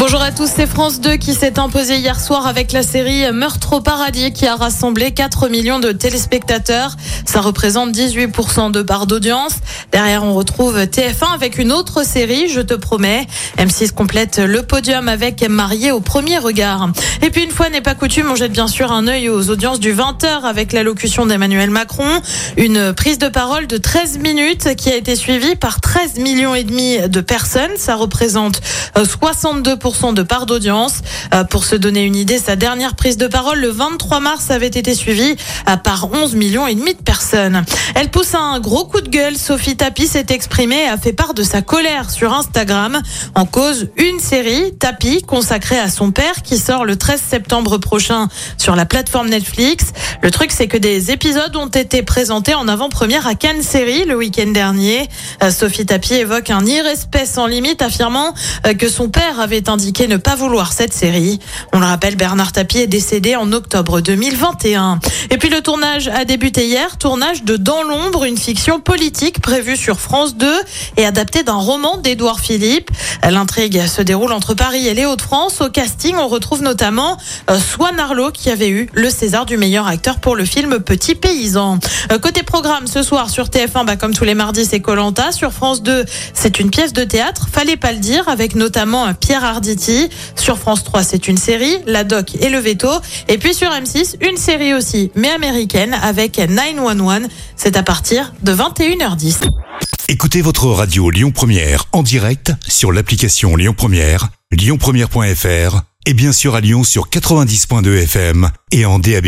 Bonjour à tous, c'est France 2 qui s'est imposé hier soir avec la série Meurtre au paradis qui a rassemblé 4 millions de téléspectateurs. Ça représente 18% de part d'audience. Derrière, on retrouve TF1 avec une autre série, Je te promets. M6 complète le podium avec Marié au premier regard. Et puis une fois n'est pas coutume, on jette bien sûr un œil aux audiences du 20h avec l'allocution d'Emmanuel Macron. Une prise de parole de 13 minutes qui a été suivie par 13 millions et demi de personnes. Ça représente 62% de part d'audience. Euh, Pour se donner une idée, sa dernière prise de parole le 23 mars avait été suivie euh, par 11 millions et demi de personnes. Elle pousse un gros coup de gueule. Sophie Tapie s'est exprimée et a fait part de sa colère sur Instagram. En cause, une série, Tapie, consacrée à son père qui sort le 13 septembre prochain sur la plateforme Netflix. Le truc, c'est que des épisodes ont été présentés en avant-première à Cannes Série le week-end dernier. Euh, Sophie Tapie évoque un irrespect sans limite, affirmant que son père avait indiqué ne pas vouloir cette série. On le rappelle, Bernard Tapie est décédé en octobre 2021. Et puis le tournage a débuté hier, tournage de Dans l'ombre, une fiction politique prévue sur France 2 et adaptée d'un roman d'Édouard Philippe. L'intrigue se déroule entre Paris et les Hauts-de-France. Au casting, on retrouve notamment euh, Swan Arlo qui avait eu le César du meilleur acteur pour le film Petit Paysan. Euh, Côté programme, ce soir sur TF1, bah, comme tous les mardis, c'est Colanta. Sur France 2, c'est une pièce de théâtre, fallait pas le dire, avec notamment euh, Pierre Arditi. Sur France 3, c'est une série, La Doc et le Veto. Et puis sur M6, une série aussi, mais américaine, avec 911. C'est à partir de 21h10. Écoutez votre radio Lyon Première en direct sur l'application Lyon Première, lyonpremière.fr et bien sûr à Lyon sur 90.2 FM et en DAB+.